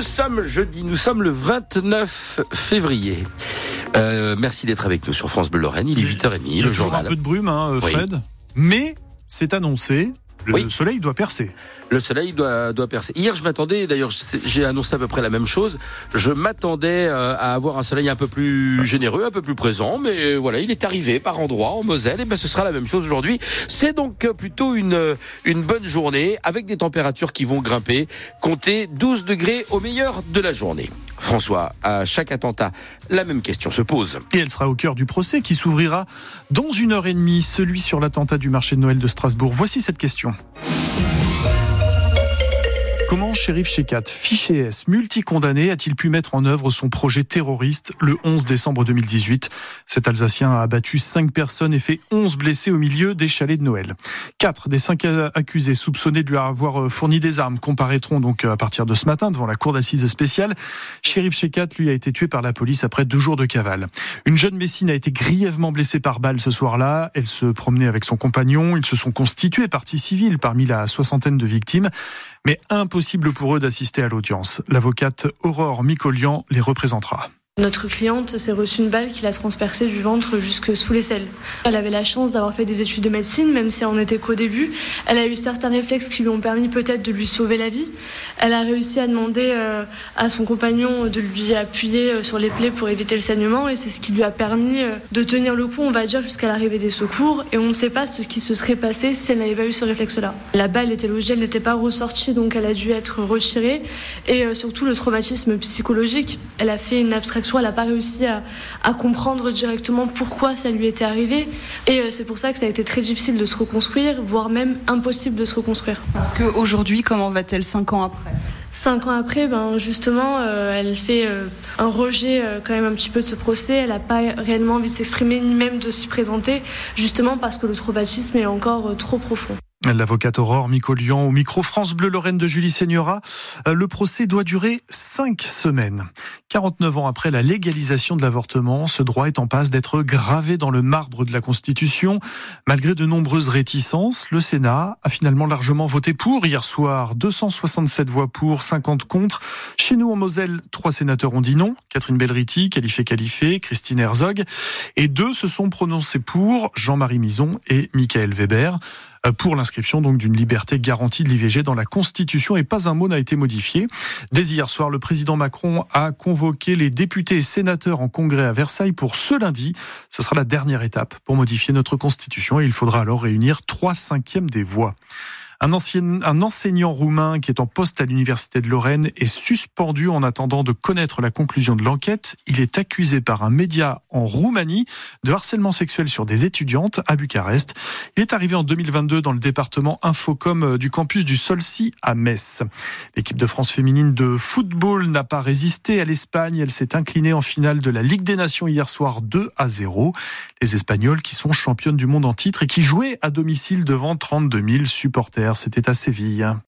Nous sommes jeudi, nous sommes le 29 février. Euh, merci d'être avec nous sur France Bleu Lorraine. Il est 8h30, Il y a le journal. un peu de brume, hein, Oui. Fred. Mais c'est annoncé. Le Oui. soleil doit percer. Le soleil doit, doit percer. Hier, je m'attendais, d'ailleurs, j'ai annoncé à peu près la même chose. Je m'attendais euh, à avoir un soleil un peu plus généreux, un peu plus présent, mais voilà, il est arrivé par endroits en Moselle, et ben ce sera la même chose aujourd'hui. C'est donc euh, plutôt une euh, une bonne journée avec des températures qui vont grimper. Comptez 12 degrés au meilleur de la journée. François, à chaque attentat, la même question se pose. Et elle sera au cœur du procès qui s'ouvrira dans une heure et demie, celui sur l'attentat du marché de Noël de Strasbourg. Voici cette question. Comment Shérif Shekat, fiché S, multicondamné, a-t-il pu mettre en œuvre son projet terroriste le 11 décembre 2018 Cet Alsacien a abattu 5 personnes et fait 11 blessés au milieu des chalets de Noël. Quatre des cinq accusés soupçonnés de lui avoir fourni des armes comparaîtront donc à partir de ce matin devant la cour d'assises spéciale. Shérif Shekat, lui, a été tué par la police après deux jours de cavale. Une jeune Messine a été grièvement blessée par balle ce soir-là. Elle se promenait avec son compagnon. Ils se sont constitués partie civile parmi la soixantaine de victimes. Mais impossible pour eux d'assister à l'audience. L'avocate Aurore Micolian les représentera. Notre cliente s'est reçue une balle qui l'a transpercée du ventre jusque sous les selles. Elle avait la chance d'avoir fait des études de médecine, même si elle n'en était qu'au début. Elle a eu certains réflexes qui lui ont permis peut-être de lui sauver la vie. Elle a réussi à demander euh, à son compagnon de lui appuyer euh, sur les plaies pour éviter le saignement et c'est ce qui lui a permis euh, de tenir le coup, on va dire, jusqu'à l'arrivée des secours. Et on ne sait pas ce qui se serait passé si elle n'avait pas eu ce réflexe-là. La balle était logée, elle n'était pas ressortie, donc elle a dû être retirée. Et surtout le traumatisme psychologique, elle a fait une abstraction elle n'a pas réussi à, à, comprendre directement pourquoi ça lui était arrivé. Et euh, c'est pour ça que ça a été très difficile de se reconstruire, voire même impossible de se reconstruire. Parce qu'aujourd'hui, comment va-t-elle cinq ans après? Cinq ans après, ben justement, euh, elle fait euh, un rejet euh, quand même un petit peu de ce procès. Elle n'a pas réellement envie de s'exprimer ni même de s'y présenter, justement parce que le traumatisme est encore trop profond. L'avocate Aurore Micolian au micro France Bleu Lorraine de Julie Seigneura. Le procès doit durer cinq semaines. 49 ans après la légalisation de l'avortement, ce droit est en passe d'être gravé dans le marbre de la Constitution. Malgré de nombreuses réticences, le Sénat a finalement largement voté pour hier soir. 267 voix pour, 50 contre. Chez nous en Moselle, trois sénateurs ont dit non. Catherine Belriti, Califé Califé, Christine Herzog. Et deux se sont prononcés pour, Jean-Marie Mison et Michael Weber pour l'inscription donc d'une liberté garantie de l'IVG dans la Constitution et pas un mot n'a été modifié. Dès hier soir, le président Macron a convoqué les députés et sénateurs en congrès à Versailles pour ce lundi. Ce sera la dernière étape pour modifier notre Constitution et il faudra alors réunir trois cinquièmes des voix. Un, ancien, un enseignant roumain qui est en poste à l'université de Lorraine est suspendu en attendant de connaître la conclusion de l'enquête. Il est accusé par un média en Roumanie de harcèlement sexuel sur des étudiantes à Bucarest. Il est arrivé en 2022 dans le département Infocom du campus du Solcy à Metz. L'équipe de France féminine de football n'a pas résisté à l'Espagne. Elle s'est inclinée en finale de la Ligue des Nations hier soir 2 à 0. Les Espagnols qui sont championnes du monde en titre et qui jouaient à domicile devant 32 000 supporters. C'était à Séville.